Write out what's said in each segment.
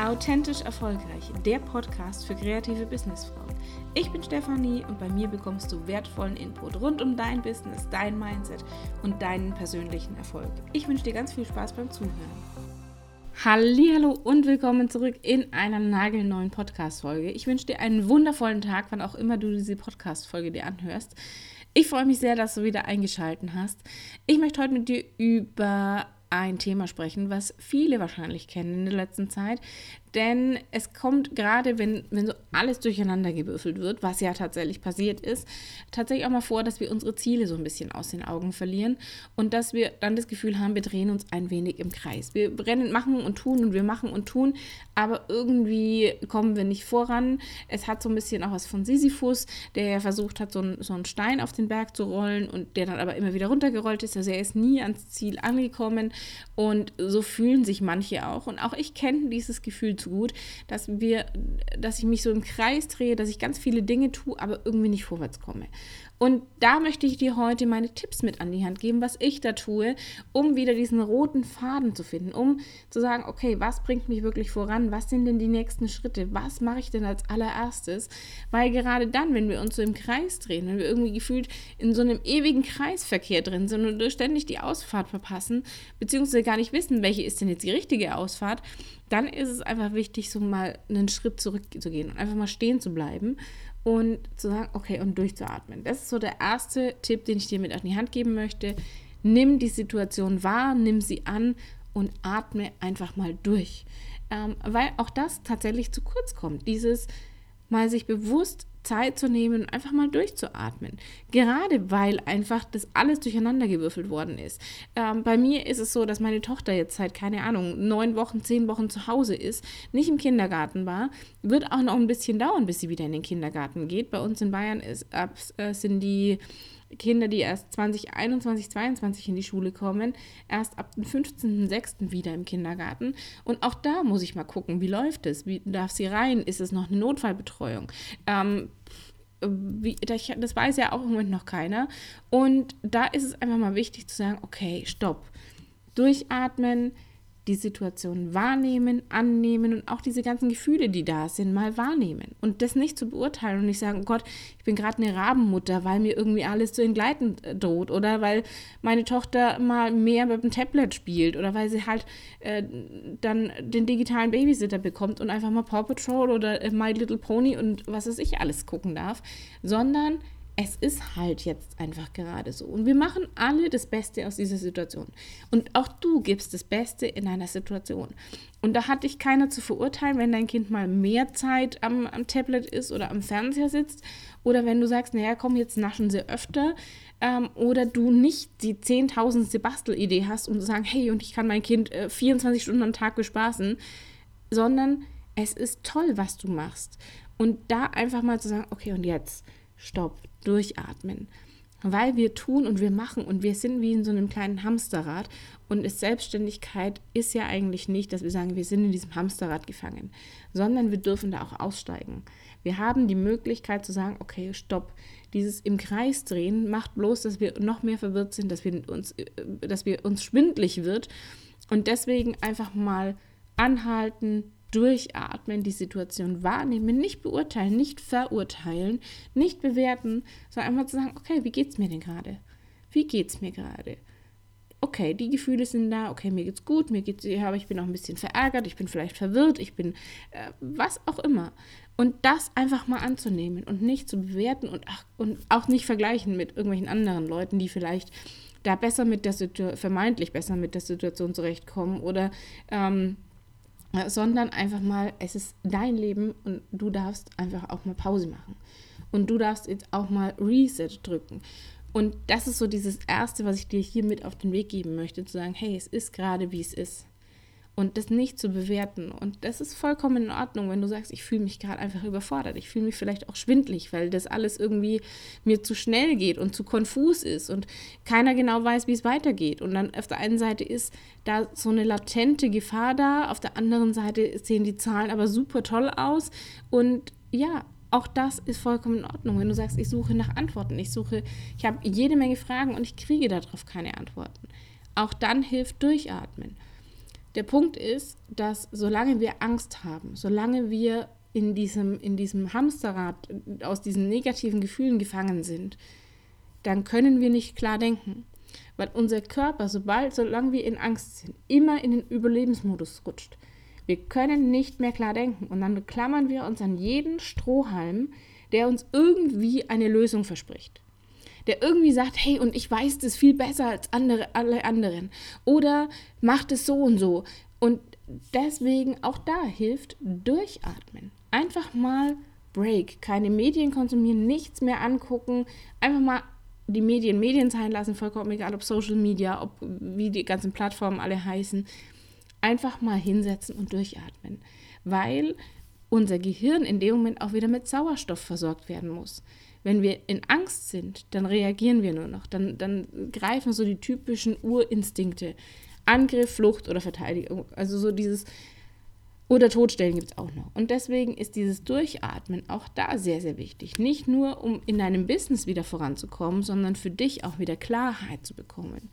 Authentisch Erfolgreich, der Podcast für kreative Businessfrauen. Ich bin Stefanie und bei mir bekommst du wertvollen Input rund um dein Business, dein Mindset und deinen persönlichen Erfolg. Ich wünsche dir ganz viel Spaß beim Zuhören. Hallo und willkommen zurück in einer nagelneuen Podcast-Folge. Ich wünsche dir einen wundervollen Tag, wann auch immer du diese Podcast-Folge dir anhörst. Ich freue mich sehr, dass du wieder eingeschaltet hast. Ich möchte heute mit dir über ein Thema sprechen, was viele wahrscheinlich kennen in der letzten Zeit, denn es kommt gerade, wenn, wenn so alles durcheinander gewürfelt wird, was ja tatsächlich passiert ist, tatsächlich auch mal vor, dass wir unsere Ziele so ein bisschen aus den Augen verlieren und dass wir dann das Gefühl haben, wir drehen uns ein wenig im Kreis. Wir rennen, machen und tun und wir machen und tun, aber irgendwie kommen wir nicht voran. Es hat so ein bisschen auch was von Sisyphus, der ja versucht hat, so, ein, so einen Stein auf den Berg zu rollen und der dann aber immer wieder runtergerollt ist. Also er ist nie ans Ziel angekommen und so fühlen sich manche auch. Und auch ich kenne dieses Gefühl zu gut, dass wir, dass ich mich so im Kreis drehe, dass ich ganz viele Dinge tue, aber irgendwie nicht vorwärts komme. Und da möchte ich dir heute meine Tipps mit an die Hand geben, was ich da tue, um wieder diesen roten Faden zu finden, um zu sagen, okay, was bringt mich wirklich voran? Was sind denn die nächsten Schritte? Was mache ich denn als allererstes? Weil gerade dann, wenn wir uns so im Kreis drehen, wenn wir irgendwie gefühlt in so einem ewigen Kreisverkehr drin sind und ständig die Ausfahrt verpassen, beziehungsweise gar nicht wissen, welche ist denn jetzt die richtige Ausfahrt, dann ist es einfach wichtig, so mal einen Schritt zurückzugehen und einfach mal stehen zu bleiben und zu sagen, okay, und durchzuatmen. Das ist so der erste Tipp, den ich dir mit an die Hand geben möchte. Nimm die Situation wahr, nimm sie an und atme einfach mal durch. Ähm, weil auch das tatsächlich zu kurz kommt. Dieses mal sich bewusst Zeit zu nehmen und einfach mal durchzuatmen. Gerade weil einfach das alles durcheinander gewürfelt worden ist. Ähm, bei mir ist es so, dass meine Tochter jetzt seit, keine Ahnung, neun Wochen, zehn Wochen zu Hause ist, nicht im Kindergarten war. Wird auch noch ein bisschen dauern, bis sie wieder in den Kindergarten geht. Bei uns in Bayern ist, äh, sind die Kinder, die erst 2021, 2022 in die Schule kommen, erst ab dem 15.06. wieder im Kindergarten. Und auch da muss ich mal gucken, wie läuft es? Wie darf sie rein? Ist es noch eine Notfallbetreuung? Ähm, wie, das weiß ja auch im Moment noch keiner. Und da ist es einfach mal wichtig zu sagen, okay, stopp. Durchatmen, die Situation wahrnehmen, annehmen und auch diese ganzen Gefühle, die da sind, mal wahrnehmen. Und das nicht zu beurteilen und nicht sagen, oh Gott, ich bin gerade eine Rabenmutter, weil mir irgendwie alles zu entgleiten äh, droht oder weil meine Tochter mal mehr mit dem Tablet spielt oder weil sie halt äh, dann den digitalen Babysitter bekommt und einfach mal Paw Patrol oder My Little Pony und was weiß ich alles gucken darf, sondern es ist halt jetzt einfach gerade so. Und wir machen alle das Beste aus dieser Situation. Und auch du gibst das Beste in einer Situation. Und da hat dich keiner zu verurteilen, wenn dein Kind mal mehr Zeit am, am Tablet ist oder am Fernseher sitzt. Oder wenn du sagst, naja, komm, jetzt naschen sie öfter. Ähm, oder du nicht die zehntausendste Bastelidee hast, um zu sagen, hey, und ich kann mein Kind äh, 24 Stunden am Tag bespaßen. Sondern es ist toll, was du machst. Und da einfach mal zu sagen, okay, und jetzt? Stopp, durchatmen. Weil wir tun und wir machen und wir sind wie in so einem kleinen Hamsterrad. Und Selbstständigkeit ist ja eigentlich nicht, dass wir sagen, wir sind in diesem Hamsterrad gefangen, sondern wir dürfen da auch aussteigen. Wir haben die Möglichkeit zu sagen, okay, stopp. Dieses im Kreis drehen macht bloß, dass wir noch mehr verwirrt sind, dass wir uns, äh, dass wir uns schwindlig wird. Und deswegen einfach mal anhalten, durchatmen, die Situation wahrnehmen, nicht beurteilen, nicht verurteilen, nicht bewerten, sondern einfach zu sagen, okay, wie geht's mir denn gerade? Wie geht's mir gerade? Okay, die Gefühle sind da, okay, mir geht's gut, mir geht's, aber ich bin auch ein bisschen verärgert, ich bin vielleicht verwirrt, ich bin äh, was auch immer. Und das einfach mal anzunehmen und nicht zu bewerten und, ach, und auch nicht vergleichen mit irgendwelchen anderen Leuten, die vielleicht da besser mit der Situation, vermeintlich besser mit der Situation zurechtkommen oder ähm, sondern einfach mal, es ist dein Leben und du darfst einfach auch mal Pause machen. Und du darfst jetzt auch mal Reset drücken. Und das ist so dieses Erste, was ich dir hier mit auf den Weg geben möchte, zu sagen, hey, es ist gerade, wie es ist und das nicht zu bewerten. Und das ist vollkommen in Ordnung, wenn du sagst, ich fühle mich gerade einfach überfordert. Ich fühle mich vielleicht auch schwindlig, weil das alles irgendwie mir zu schnell geht und zu konfus ist und keiner genau weiß, wie es weitergeht. Und dann auf der einen Seite ist da so eine latente Gefahr da, auf der anderen Seite sehen die Zahlen aber super toll aus. Und ja, auch das ist vollkommen in Ordnung, wenn du sagst, ich suche nach Antworten. Ich suche, ich habe jede Menge Fragen und ich kriege darauf keine Antworten. Auch dann hilft Durchatmen Der Punkt ist, dass solange wir Angst haben, solange wir in diesem, in diesem Hamsterrad aus diesen negativen Gefühlen gefangen sind, dann können wir nicht klar denken. Weil unser Körper, sobald, solange wir in Angst sind, immer in den Überlebensmodus rutscht. Wir können nicht mehr klar denken. Und dann klammern wir uns an jeden Strohhalm, der uns irgendwie eine Lösung verspricht. Der irgendwie sagt, hey, und ich weiß das viel besser als andere, alle anderen. Oder macht es so und so. Und deswegen auch da hilft durchatmen. Einfach mal Break. Keine Medien konsumieren, nichts mehr angucken. Einfach mal die Medien Medien sein lassen, vollkommen egal, ob Social Media, ob wie die ganzen Plattformen alle heißen. Einfach mal hinsetzen und durchatmen. Weil unser Gehirn in dem Moment auch wieder mit Sauerstoff versorgt werden muss. Wenn wir in Angst sind, dann reagieren wir nur noch. Dann, dann greifen so die typischen Urinstinkte. Angriff, Flucht oder Verteidigung. Also so dieses oder Todstellen gibt es auch noch. Und deswegen ist dieses Durchatmen auch da sehr, sehr wichtig. Nicht nur, um in deinem Business wieder voranzukommen, sondern für dich auch wieder Klarheit zu bekommen.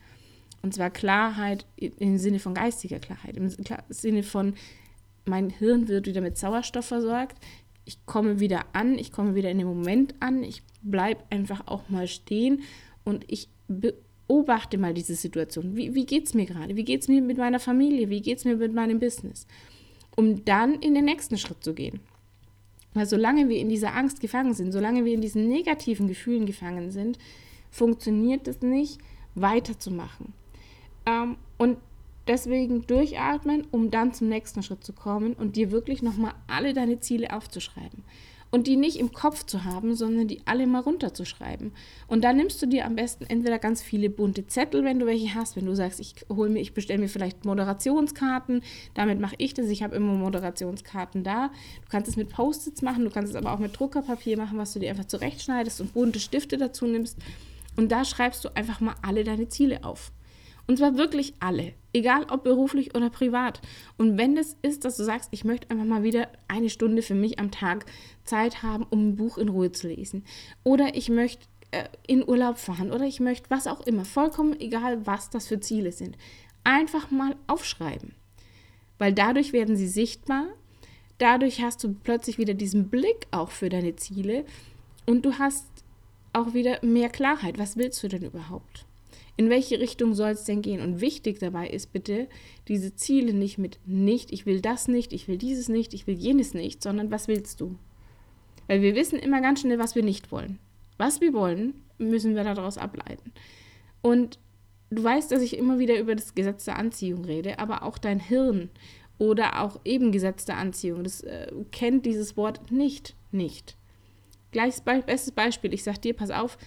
Und zwar Klarheit im Sinne von geistiger Klarheit, im Sinne von, mein Hirn wird wieder mit Sauerstoff versorgt, ich komme wieder an, ich komme wieder in den Moment an, ich bleibe einfach auch mal stehen und ich beobachte mal diese Situation. Wie, wie geht es mir gerade? Wie geht es mir mit meiner Familie? Wie geht es mir mit meinem Business? um dann in den nächsten Schritt zu gehen. Weil solange wir in dieser Angst gefangen sind, solange wir in diesen negativen Gefühlen gefangen sind, funktioniert es nicht, weiterzumachen. Ähm, und deswegen durchatmen, um dann zum nächsten Schritt zu kommen und dir wirklich nochmal alle deine Ziele aufzuschreiben und die nicht im Kopf zu haben, sondern die alle mal runterzuschreiben. Und dann nimmst du dir am besten entweder ganz viele bunte Zettel, wenn du welche hast, wenn du sagst, ich hole mir, ich bestelle mir vielleicht Moderationskarten, damit mache ich das, ich habe immer Moderationskarten da. Du kannst es mit Post-its machen, du kannst es aber auch mit Druckerpapier machen, was du dir einfach zurechtschneidest und bunte Stifte dazu nimmst. Und da schreibst du einfach mal alle deine Ziele auf. Und zwar wirklich alle, egal ob beruflich oder privat. Und wenn es ist, dass du sagst, ich möchte einfach mal wieder eine Stunde für mich am Tag Zeit haben, um ein Buch in Ruhe zu lesen. Oder ich möchte äh, in Urlaub fahren oder ich möchte was auch immer. Vollkommen egal, was das für Ziele sind. Einfach mal aufschreiben. Weil dadurch werden sie sichtbar. Dadurch hast du plötzlich wieder diesen Blick auch für deine Ziele und du hast auch wieder mehr Klarheit. Was willst du denn überhaupt? In welche Richtung soll es denn gehen? Und wichtig dabei ist bitte, diese Ziele nicht mit nicht, ich will das nicht, ich will dieses nicht, ich will jenes nicht, sondern was willst du? Weil wir wissen immer ganz schnell, was wir nicht wollen. Was wir wollen, müssen wir daraus ableiten. Und du weißt, dass ich immer wieder über das Gesetz der Anziehung rede, aber auch dein Hirn oder auch eben Gesetz der Anziehung, das äh, kennt dieses Wort nicht, nicht. Gleiches Be bestes Beispiel, ich sag dir, pass auf,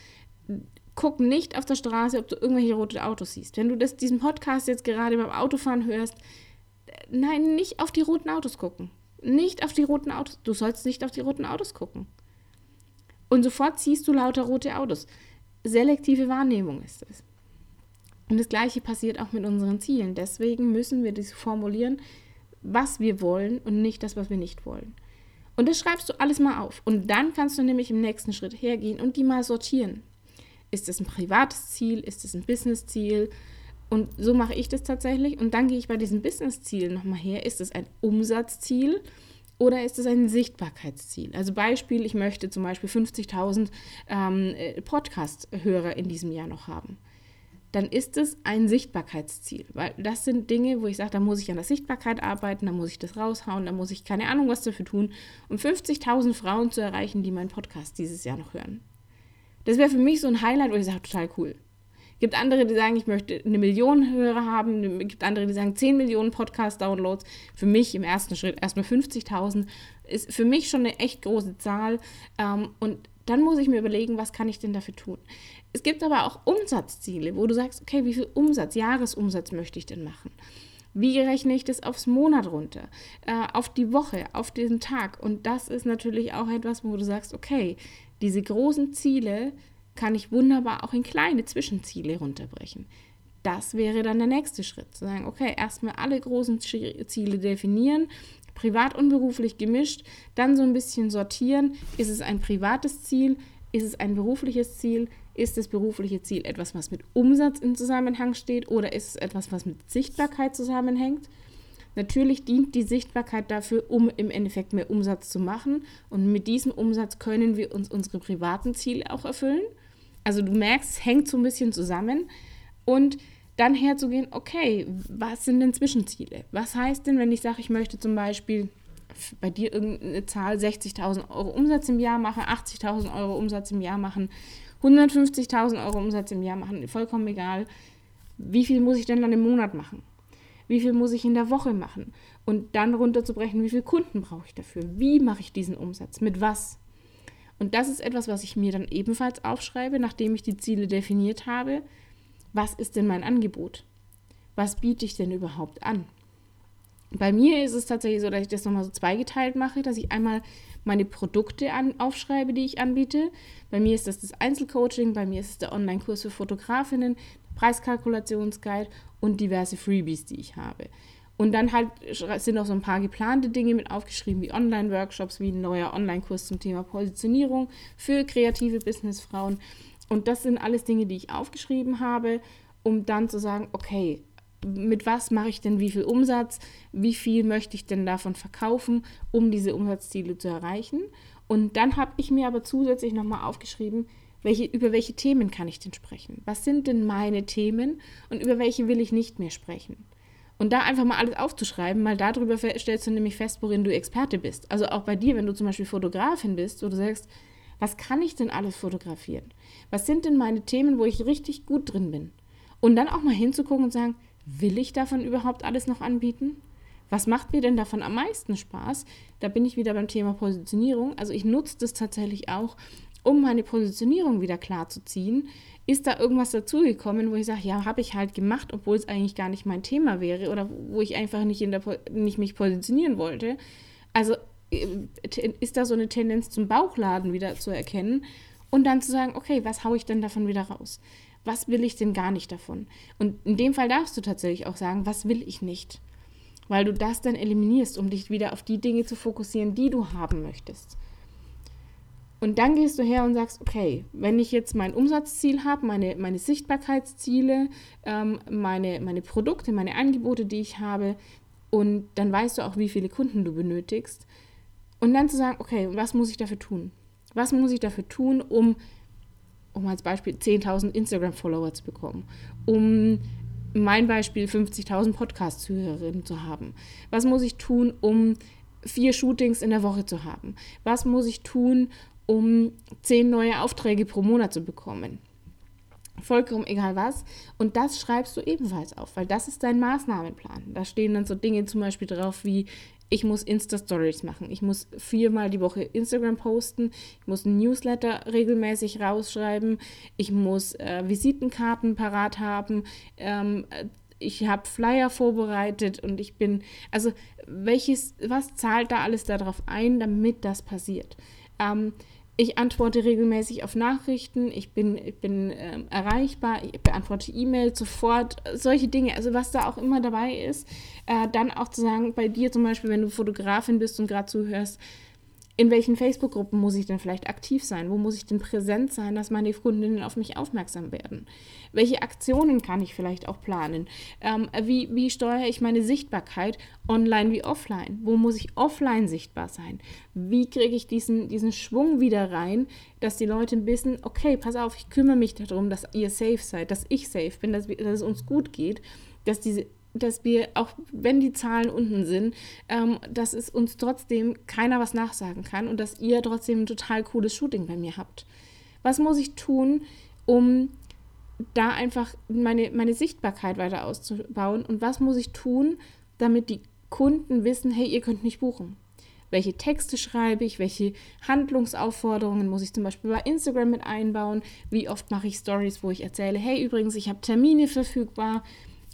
guck nicht auf der Straße, ob du irgendwelche rote Autos siehst. Wenn du das, diesen Podcast jetzt gerade beim Autofahren hörst, nein, nicht auf die roten Autos gucken. Nicht auf die roten Autos. Du sollst nicht auf die roten Autos gucken. Und sofort siehst du lauter rote Autos. Selektive Wahrnehmung ist es. Und das Gleiche passiert auch mit unseren Zielen. Deswegen müssen wir das formulieren, was wir wollen und nicht das, was wir nicht wollen. Und das schreibst du alles mal auf. Und dann kannst du nämlich im nächsten Schritt hergehen und die mal sortieren. Ist es ein privates Ziel? Ist es ein Business-Ziel? Und so mache ich das tatsächlich. Und dann gehe ich bei diesem Business-Ziel nochmal her. Ist es ein Umsatzziel oder ist es ein Sichtbarkeitsziel? Also Beispiel, ich möchte zum Beispiel 50.000 ähm, äh, Podcast-Hörer in diesem Jahr noch haben. Dann ist es ein Sichtbarkeitsziel, weil das sind Dinge, wo ich sage, da muss ich an der Sichtbarkeit arbeiten, da muss ich das raushauen, da muss ich keine Ahnung was dafür tun, um 50.000 Frauen zu erreichen, die meinen Podcast dieses Jahr noch hören. Das wäre für mich so ein Highlight, wo ich sage, total cool. Gibt andere, die sagen, ich möchte eine Million Hörer haben. Gibt andere, die sagen 10 Millionen Podcast-Downloads. Für mich im ersten Schritt erstmal 50.000 ist für mich schon eine echt große Zahl. Ähm, und dann muss ich mir überlegen, was kann ich denn dafür tun. Es gibt aber auch Umsatzziele, wo du sagst, okay, wie viel Umsatz, Jahresumsatz möchte ich denn machen? Wie rechne ich das aufs Monat runter? Äh, auf die Woche, auf diesen Tag? Und das ist natürlich auch etwas, wo du sagst, okay, diese großen Ziele kann ich wunderbar auch in kleine Zwischenziele runterbrechen. Das wäre dann der nächste Schritt. Zu sagen, okay, erstmal alle großen Ziele definieren, privat und beruflich gemischt, dann so ein bisschen sortieren. Ist es ein privates Ziel? Ist es ein berufliches Ziel? Ist das berufliche Ziel etwas, was mit Umsatz in Zusammenhang steht oder ist es etwas, was mit Sichtbarkeit zusammenhängt? Natürlich dient die Sichtbarkeit dafür, um im Endeffekt mehr Umsatz zu machen. Und mit diesem Umsatz können wir uns unsere privaten Ziele auch erfüllen. Also du merkst, es hängt so ein bisschen zusammen. Und dann herzugehen, okay, was sind denn Zwischenziele? Was heißt denn, wenn ich sage, ich möchte zum Beispiel bei dir irgendeine Zahl 60.000 Euro Umsatz im Jahr machen, 80.000 Euro Umsatz im Jahr machen, 150.000 Euro Umsatz im Jahr machen, vollkommen egal. Wie viel muss ich denn dann im Monat machen? Wie viel muss ich in der Woche machen? Und dann runterzubrechen, wie viele Kunden brauche ich dafür? Wie mache ich diesen Umsatz? Mit was? Und das ist etwas, was ich mir dann ebenfalls aufschreibe, nachdem ich die Ziele definiert habe. Was ist denn mein Angebot? Was biete ich denn überhaupt an? Bei mir ist es tatsächlich so, dass ich das nochmal so zweigeteilt mache, dass ich einmal meine Produkte an, aufschreibe, die ich anbiete. Bei mir ist das das Einzelcoaching, bei mir ist es der Online-Kurs für Fotografinnen, Preiskalkulationsguide und diverse Freebies, die ich habe. Und dann halt sind auch so ein paar geplante Dinge mit aufgeschrieben, wie Online-Workshops, wie ein neuer Online-Kurs zum Thema Positionierung für kreative Businessfrauen. Und das sind alles Dinge, die ich aufgeschrieben habe, um dann zu sagen, okay, mit was mache ich denn wie viel Umsatz, wie viel möchte ich denn davon verkaufen, um diese Umsatzziele zu erreichen. Und dann habe ich mir aber zusätzlich nochmal aufgeschrieben, welche, über welche Themen kann ich denn sprechen? Was sind denn meine Themen und über welche will ich nicht mehr sprechen? Und da einfach mal alles aufzuschreiben, weil darüber stellst du nämlich fest, worin du Experte bist. Also auch bei dir, wenn du zum Beispiel Fotografin bist, wo du sagst, was kann ich denn alles fotografieren? Was sind denn meine Themen, wo ich richtig gut drin bin? Und dann auch mal hinzugucken und sagen, will ich davon überhaupt alles noch anbieten? Was macht mir denn davon am meisten Spaß? Da bin ich wieder beim Thema Positionierung. Also ich nutze das tatsächlich auch, um meine Positionierung wieder klar zu ziehen. Ist da irgendwas dazugekommen, wo ich sage, ja, habe ich halt gemacht, obwohl es eigentlich gar nicht mein Thema wäre oder wo ich einfach nicht, in der, nicht mich positionieren wollte? Also äh, ist da so eine Tendenz zum Bauchladen wieder zu erkennen und dann zu sagen, okay, was haue ich denn davon wieder raus? was will ich denn gar nicht davon? Und in dem Fall darfst du tatsächlich auch sagen, was will ich nicht? Weil du das dann eliminierst, um dich wieder auf die Dinge zu fokussieren, die du haben möchtest. Und dann gehst du her und sagst, okay, wenn ich jetzt mein Umsatzziel habe, meine, meine Sichtbarkeitsziele, ähm, meine, meine Produkte, meine Angebote, die ich habe, und dann weißt du auch, wie viele Kunden du benötigst. Und dann zu sagen, okay, was muss ich dafür tun? Was muss ich dafür tun, um um als Beispiel 10.000 Instagram-Follower zu bekommen, um mein Beispiel 50.000 Podcast-Zuhörerinnen zu haben? Was muss ich tun, um vier Shootings in der Woche zu haben? Was muss ich tun, um zehn neue Aufträge pro Monat zu bekommen? Vollkommen egal was. Und das schreibst du ebenfalls auf, weil das ist dein Maßnahmenplan. Da stehen dann so Dinge zum Beispiel drauf wie, ich muss Insta-Stories machen. Ich muss viermal die Woche Instagram posten. Ich muss ein Newsletter regelmäßig rausschreiben. Ich muss äh, Visitenkarten parat haben. Ähm, ich habe Flyer vorbereitet und ich bin, also welches, was zahlt da alles darauf ein, damit das passiert? Ähm, ich antworte regelmäßig auf Nachrichten, ich bin, ich bin äh, erreichbar, ich beantworte E-Mails sofort, solche Dinge, also was da auch immer dabei ist. Äh, dann auch zu sagen, bei dir zum Beispiel, wenn du Fotografin bist und gerade zuhörst, in welchen Facebook-Gruppen muss ich denn vielleicht aktiv sein? Wo muss ich denn präsent sein, dass meine Kundinnen auf mich aufmerksam werden? Welche Aktionen kann ich vielleicht auch planen? Ähm, wie, wie steuere ich meine Sichtbarkeit online wie offline? Wo muss ich offline sichtbar sein? Wie kriege ich diesen, diesen Schwung wieder rein, dass die Leute wissen, okay, pass auf, ich kümmere mich darum, dass ihr safe seid, dass ich safe bin, dass, dass es uns gut geht, dass diese dass wir, auch wenn die Zahlen unten sind, ähm, dass es uns trotzdem keiner was nachsagen kann und dass ihr trotzdem ein total cooles Shooting bei mir habt. Was muss ich tun, um da einfach meine, meine Sichtbarkeit weiter auszubauen und was muss ich tun, damit die Kunden wissen, hey, ihr könnt mich buchen. Welche Texte schreibe ich, welche Handlungsaufforderungen muss ich zum Beispiel bei Instagram mit einbauen, wie oft mache ich Stories, wo ich erzähle, hey, übrigens, ich habe Termine verfügbar,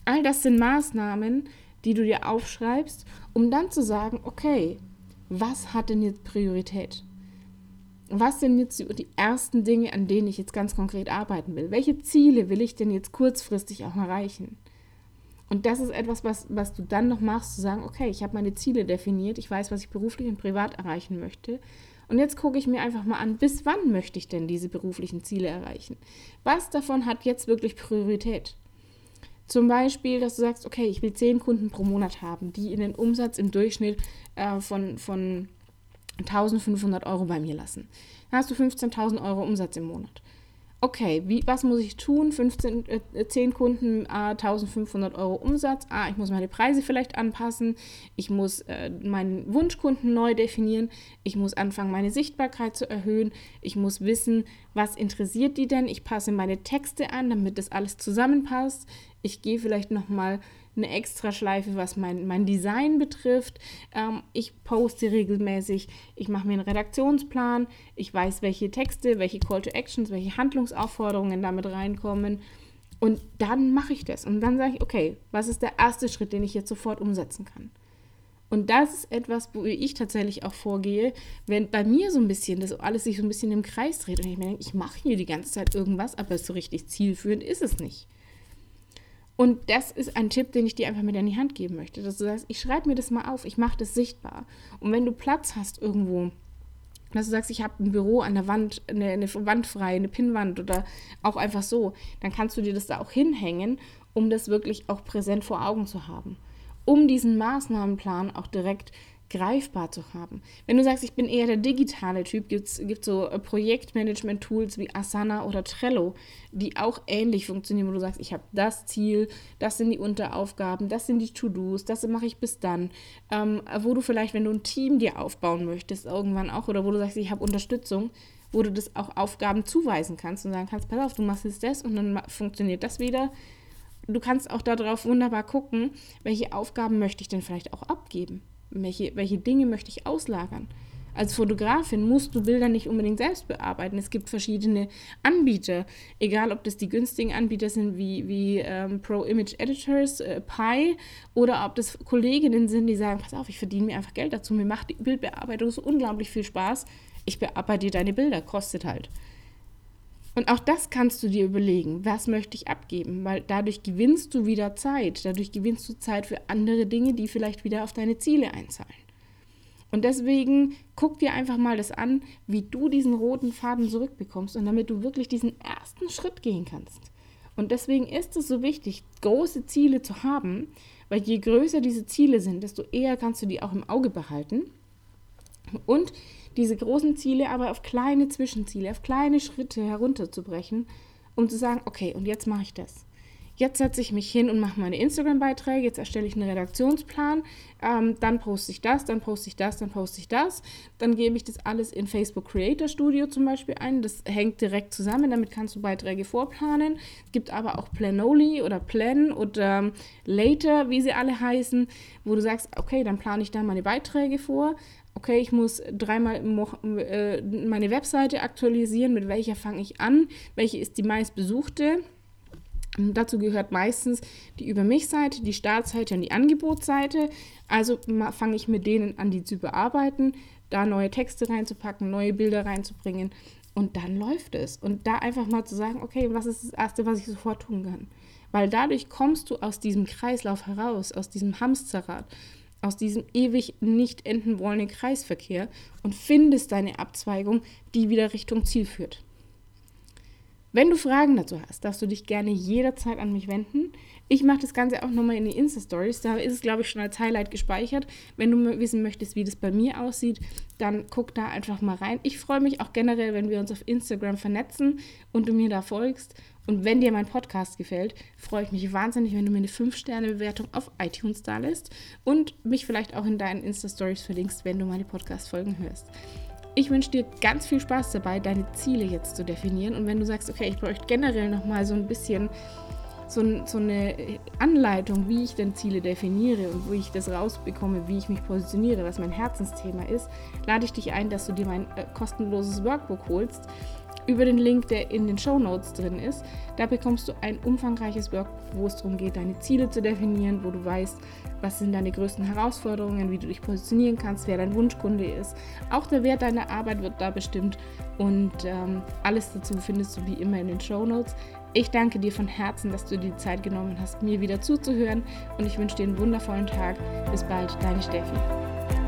All das sind Maßnahmen, die du dir aufschreibst, um dann zu sagen, okay, was hat denn jetzt Priorität? Was sind jetzt die ersten Dinge, an denen ich jetzt ganz konkret arbeiten will? Welche Ziele will ich denn jetzt kurzfristig auch erreichen? Und das ist etwas, was, was du dann noch machst, zu sagen, okay, ich habe meine Ziele definiert, ich weiß, was ich beruflich und privat erreichen möchte. Und jetzt gucke ich mir einfach mal an, bis wann möchte ich denn diese beruflichen Ziele erreichen? Was davon hat jetzt wirklich Priorität? Zum Beispiel, dass du sagst, okay, ich will zehn Kunden pro Monat haben, die in den Umsatz im Durchschnitt äh, von, von 1500 Euro bei mir lassen. Dann hast du 15.000 Euro Umsatz im Monat okay, wie, was muss ich tun? 15, äh, 10 Kunden, äh, 1500 Euro Umsatz. Ah, ich muss meine Preise vielleicht anpassen. Ich muss äh, meinen Wunschkunden neu definieren. Ich muss anfangen, meine Sichtbarkeit zu erhöhen. Ich muss wissen, was interessiert die denn? Ich passe meine Texte an, damit das alles zusammenpasst. Ich gehe vielleicht nochmal eine extra Schleife, was mein, mein Design betrifft. Ähm, ich poste regelmäßig, ich mache mir einen Redaktionsplan, ich weiß, welche Texte, welche Call to Actions, welche Handlungsaufforderungen damit reinkommen. Und dann mache ich das. Und dann sage ich, okay, was ist der erste Schritt, den ich jetzt sofort umsetzen kann? Und das ist etwas, wo ich tatsächlich auch vorgehe, wenn bei mir so ein bisschen das alles sich so ein bisschen im Kreis dreht und ich mir denke, ich mache hier die ganze Zeit irgendwas, aber so richtig zielführend ist es nicht. Und das ist ein Tipp, den ich dir einfach mit in die Hand geben möchte. Dass du sagst, ich schreibe mir das mal auf, ich mache das sichtbar. Und wenn du Platz hast irgendwo, dass du sagst, ich habe ein Büro an der Wand, eine, eine Wand frei, eine Pinnwand oder auch einfach so, dann kannst du dir das da auch hinhängen, um das wirklich auch präsent vor Augen zu haben. Um diesen Maßnahmenplan auch direkt greifbar zu haben. Wenn du sagst, ich bin eher der digitale Typ, gibt es so äh, Projektmanagement-Tools wie Asana oder Trello, die auch ähnlich funktionieren, wo du sagst, ich habe das Ziel, das sind die Unteraufgaben, das sind die To-Dos, das mache ich bis dann. Ähm, wo du vielleicht, wenn du ein Team dir aufbauen möchtest, irgendwann auch, oder wo du sagst, ich habe Unterstützung, wo du das auch Aufgaben zuweisen kannst und sagen kannst, pass auf, du machst jetzt das und dann funktioniert das wieder. Du kannst auch darauf wunderbar gucken, welche Aufgaben möchte ich denn vielleicht auch abgeben welche, welche Dinge möchte ich auslagern. Als Fotografin musst du Bilder nicht unbedingt selbst bearbeiten. Es gibt verschiedene Anbieter, egal ob das die günstigen Anbieter sind wie, wie ähm, Pro Image Editors, äh, Pi, oder ob das Kolleginnen sind, die sagen, pass auf, ich verdiene mir einfach Geld dazu, mir macht die Bildbearbeitung so unglaublich viel Spaß, ich bearbeite deine Bilder, kostet halt. Und auch das kannst du dir überlegen, was möchte ich abgeben, weil dadurch gewinnst du wieder Zeit, dadurch gewinnst du Zeit für andere Dinge, die vielleicht wieder auf deine Ziele einzahlen. Und deswegen guck dir einfach mal das an, wie du diesen roten Faden zurückbekommst und damit du wirklich diesen ersten Schritt gehen kannst. Und deswegen ist es so wichtig, große Ziele zu haben, weil je größer diese Ziele sind, desto eher kannst du die auch im Auge behalten. Und diese großen Ziele aber auf kleine Zwischenziele, auf kleine Schritte herunterzubrechen, um zu sagen, okay, und jetzt mache ich das. Jetzt setze ich mich hin und mache meine Instagram-Beiträge, jetzt erstelle ich einen Redaktionsplan, ähm, dann poste ich das, dann poste ich das, dann poste ich das, dann gebe ich das alles in Facebook Creator Studio zum Beispiel ein. Das hängt direkt zusammen, damit kannst du Beiträge vorplanen. Es gibt aber auch Planoli oder Plan oder ähm, Later, wie sie alle heißen, wo du sagst, okay, dann plane ich da meine Beiträge vor, okay, ich muss dreimal äh, meine Webseite aktualisieren, mit welcher fange ich an, welche ist die meistbesuchte. Dazu gehört meistens die Über mich-Seite, die Startseite und die Angebotsseite. Also fange ich mit denen an, die zu bearbeiten, da neue Texte reinzupacken, neue Bilder reinzubringen und dann läuft es. Und da einfach mal zu sagen, okay, was ist das Erste, was ich sofort tun kann? Weil dadurch kommst du aus diesem Kreislauf heraus, aus diesem Hamsterrad aus diesem ewig nicht enden wollenden Kreisverkehr und findest deine Abzweigung, die wieder Richtung Ziel führt. Wenn du Fragen dazu hast, darfst du dich gerne jederzeit an mich wenden. Ich mache das Ganze auch nochmal in die Insta-Stories. Da ist es, glaube ich, schon als Highlight gespeichert. Wenn du wissen möchtest, wie das bei mir aussieht, dann guck da einfach mal rein. Ich freue mich auch generell, wenn wir uns auf Instagram vernetzen und du mir da folgst und wenn dir mein Podcast gefällt, freue ich mich wahnsinnig, wenn du mir eine 5-Sterne-Bewertung auf iTunes da lässt und mich vielleicht auch in deinen Insta-Stories verlinkst, wenn du meine Podcast-Folgen hörst. Ich wünsche dir ganz viel Spaß dabei, deine Ziele jetzt zu definieren. Und wenn du sagst, okay, ich bräuchte generell nochmal so ein bisschen so, so, eine Anleitung, wie ich denn Ziele definiere und wo ich das rausbekomme, wie ich mich positioniere, was mein Herzensthema ist, lade ich dich ein, dass du dir mein äh, kostenloses Workbook holst über den Link, der in den Show Notes drin ist. Da bekommst du ein umfangreiches Workbook, wo es darum geht, deine Ziele zu definieren, wo du weißt, was sind deine größten Herausforderungen, wie du dich positionieren kannst, wer dein Wunschkunde ist. Auch der Wert deiner Arbeit wird da bestimmt und ähm, alles dazu findest du wie immer in den Show Notes. Ich danke dir von Herzen, dass du dir die Zeit genommen hast, mir wieder zuzuhören und ich wünsche dir einen wundervollen Tag. Bis bald, deine Steffi.